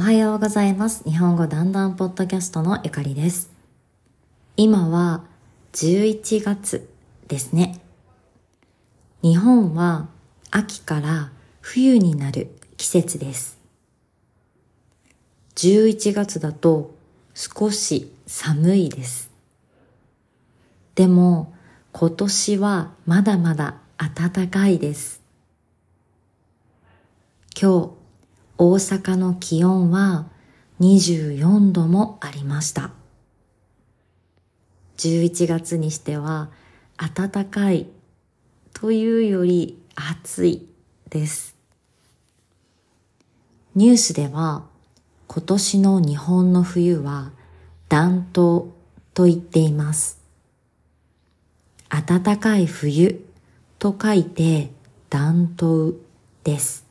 おはようございます。日本語だんだんポッドキャストのゆかりです。今は11月ですね。日本は秋から冬になる季節です。11月だと少し寒いです。でも今年はまだまだ暖かいです。今日大阪の気温は24度もありました。11月にしては暖かいというより暑いです。ニュースでは今年の日本の冬は暖冬と言っています。暖かい冬と書いて暖冬です。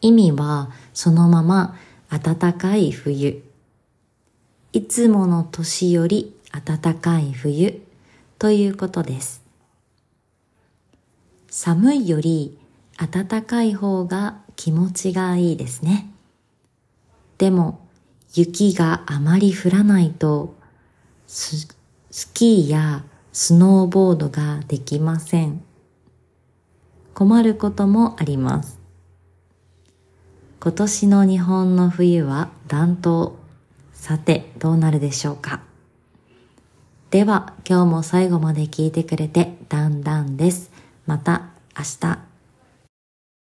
意味はそのまま暖かい冬。いつもの年より暖かい冬ということです。寒いより暖かい方が気持ちがいいですね。でも雪があまり降らないとススキーやスノーボードができません。困ることもあります。今年の日本の冬は暖冬。さて、どうなるでしょうか？では、今日も最後まで聞いてくれて、だんだんです。また明日。